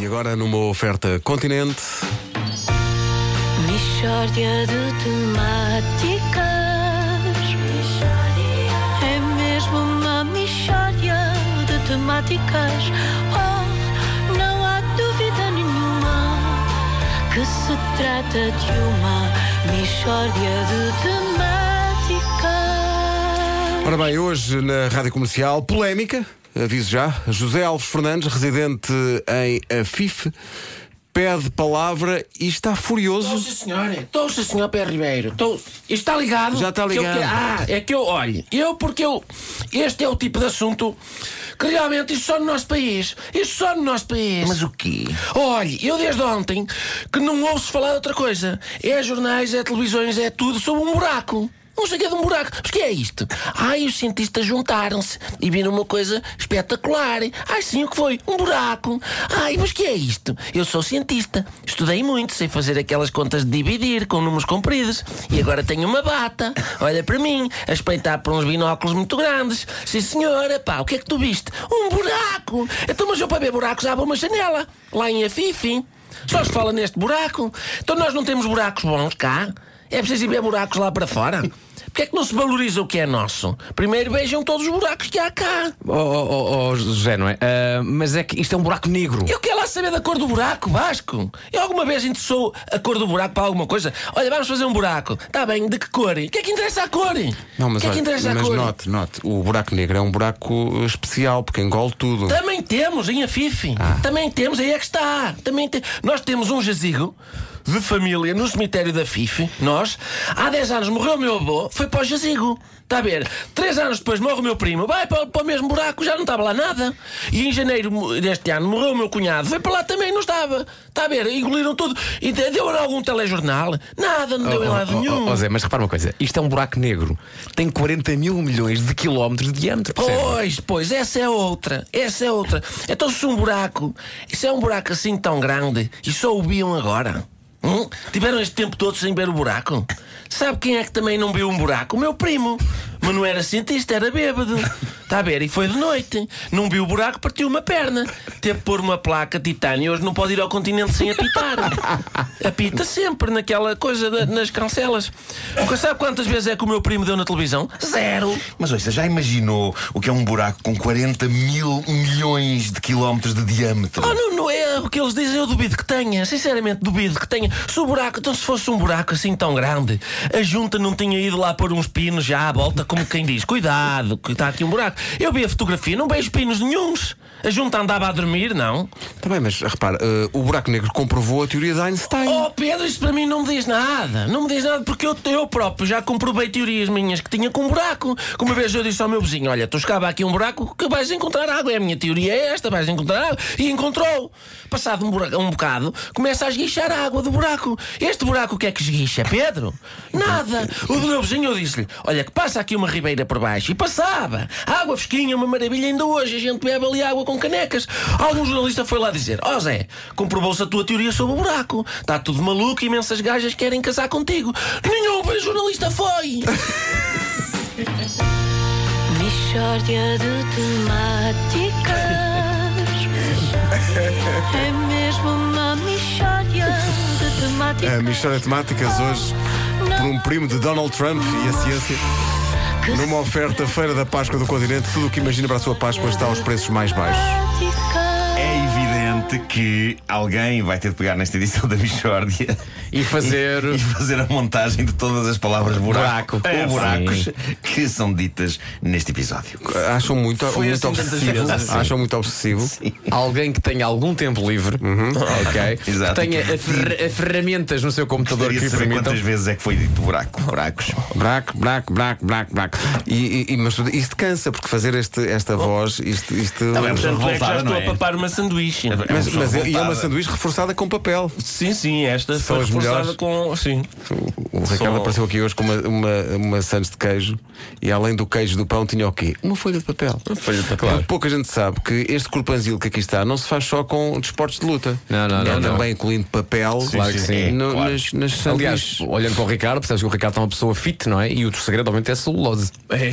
E agora numa oferta continente. Mishória de temáticas. É mesmo uma mishória de temáticas. Oh, não há dúvida nenhuma que se trata de uma mishória de temáticas. Ora bem, hoje na Rádio Comercial, polémica, aviso já. José Alves Fernandes, residente em Afife, pede palavra e está furioso. Estou, sim, senhora. Estou, sim, senhor Pé Ribeiro. Estou... Isto está ligado? Já está Que eu ligado. que- Ah, é que eu, olhe, eu porque eu... Este é o tipo de assunto que realmente isto só no nosso país. Isto só no nosso país. Mas o quê? Olhe, eu desde ontem que não ouço falar de outra coisa. É jornais, é televisões, é tudo sobre um buraco. Não que é de um buraco. Mas que é isto? Ai, os cientistas juntaram-se e viram uma coisa espetacular. Ai, sim, o que foi? Um buraco. Ai, mas que é isto? Eu sou cientista. Estudei muito, sei fazer aquelas contas de dividir com números compridos. E agora tenho uma bata. Olha para mim, a espreitar por uns binóculos muito grandes. Sim, senhora, pá, o que é que tu viste? Um buraco. Então, mas eu para ver buracos abro uma janela. Lá em Afife. Só se fala neste buraco. Então nós não temos buracos bons cá. É preciso ir ver buracos lá para fora. Porquê é que não se valoriza o que é nosso? Primeiro vejam todos os buracos que há cá. Oh, oh, oh, oh, José, não é? Ah, mas é que isto é um buraco negro. Eu quero lá saber da cor do buraco, Vasco. Eu alguma vez interessou a cor do buraco para alguma coisa? Olha, vamos fazer um buraco. Está bem, de que cor? O que é que interessa a cor? Não, mas, o que é que olha, interessa a mas cor? note, note, o buraco negro é um buraco especial porque engole tudo. Também temos em Afife. Ah. Também temos, aí é que está. Também te... Nós temos um jazigo de família no cemitério da Fife. Nós, há 10 anos morreu o meu avô, foi para o jazigo. Está a ver? Três anos depois morre o meu primo, vai para, para o mesmo buraco, já não estava lá nada. E em janeiro deste ano morreu o meu cunhado, foi para lá também, não estava. Está a ver? Engoliram tudo. E deu algum telejornal? Nada, não deu em lado Oh, nenhum. oh, oh, Zé, mas repara uma coisa: isto é um buraco negro. Tem 40 mil milhões de quilómetros de diâmetro. percebe? Pois, pois, essa é outra. Essa é outra. Então, se um buraco, isso é um buraco assim tão grande e só o viam agora. Hum? Tiveram este tempo todo sem ver o buraco? Sabe quem é que também não viu um buraco? O meu primo. Mas não era cientista, era bêbado. Está a ver? E foi de noite. Não viu o buraco, partiu uma perna. Teve que pôr uma placa de titânio. Hoje não pode ir ao continente sem apitar. Apita sempre naquela coisa, da- nas cancelas. Nunca sabe quantas vezes é que o meu primo deu na televisão? Zero. Mas ouça, já imaginou o que é um buraco com 40 mil milhões de quilómetros de diâmetro? Oh, não, não é o que eles dizem, eu duvido que tenha. Sinceramente, duvido que tenha. Se o buraco, então se fosse um buraco assim tão grande, a junta não tinha ido lá pôr uns pinos já à volta, como quem diz: cuidado, que está aqui um buraco. Eu vi a fotografia, não vejo pinos nenhuns. A junta andava a dormir, não. Também, mas repara, eh, o buraco negro comprovou a teoria de Einstein. Oh, Pedro, isso para mim não me diz nada. Não me diz nada porque eu, eu próprio já comprovei teorias minhas que tinha com um buraco. Como uma vez eu disse ao meu vizinho: Olha, tu escava aqui um buraco que vais encontrar água. É a minha teoria é esta: vais encontrar água. E encontrou. Passado um, buraco, um bocado, começa a esguichar a água do buraco. Este buraco o que é que esguicha, Pedro? Nada. O do meu vizinho eu disse-lhe: Olha, que passa aqui uma ribeira por baixo. E passava. Água fresquinha, uma maravilha. Ainda hoje a gente bebe ali água com canecas. Algum jornalista foi lá dizer: Ó Zé, comprovou-se a tua teoria sobre o buraco. Está tudo maluco, imensas gajas querem casar contigo. Nenhum jornalista foi. Mishória de temáticas. É mesmo uma mishória de temáticas. A Mistória Temáticas hoje por um primo de Donald Trump e a ciência. Numa oferta Feira da Páscoa do Continente, tudo o que imagina para a sua Páscoa está aos preços mais baixos. É evidente que alguém vai ter de pegar nesta edição da Michórdia E fazer. e fazer a montagem de todas as palavras buraco, Buraco. ou É, buracos sim. que são ditas neste episódio. Acham muito, Foi muito assim obsessivo. Acham muito obsessivo. Alguém que tenha algum tempo livre, ok? Exato. Que tenha a fer- a ferramentas no seu computador Gostaria que permitam. quantas vezes é que foi dito buraco, buracos. Braco, braco, braco, braco, braco. E, e, e- mas isto cansa, porque fazer este, esta voz, isto. isto bem, Portanto, é que já estou não a é? papar uma sanduíche. É uma mas, mas é- e é uma sanduíche reforçada com papel. Sim, sim, esta São foi as reforçada melhores. com. Sim. O, o Ricardo Só- apareceu aqui hoje com uma, uma, uma sandes de queijo e além do queijo do pão tinha o quê? Uma folha de papel. Folha de papel. Porque Pouca gente sabe que este corpanzil que aqui está não se faz só com desportos de luta. Não, não, é não, não. também incluindo papel Claro que sim. no- claro. nas, nas Aliás, sanduíches. olhando para o Ricardo, percebes que o Ricardo é uma pessoa fit, não é? E o segredo, obviamente, é celulose. É.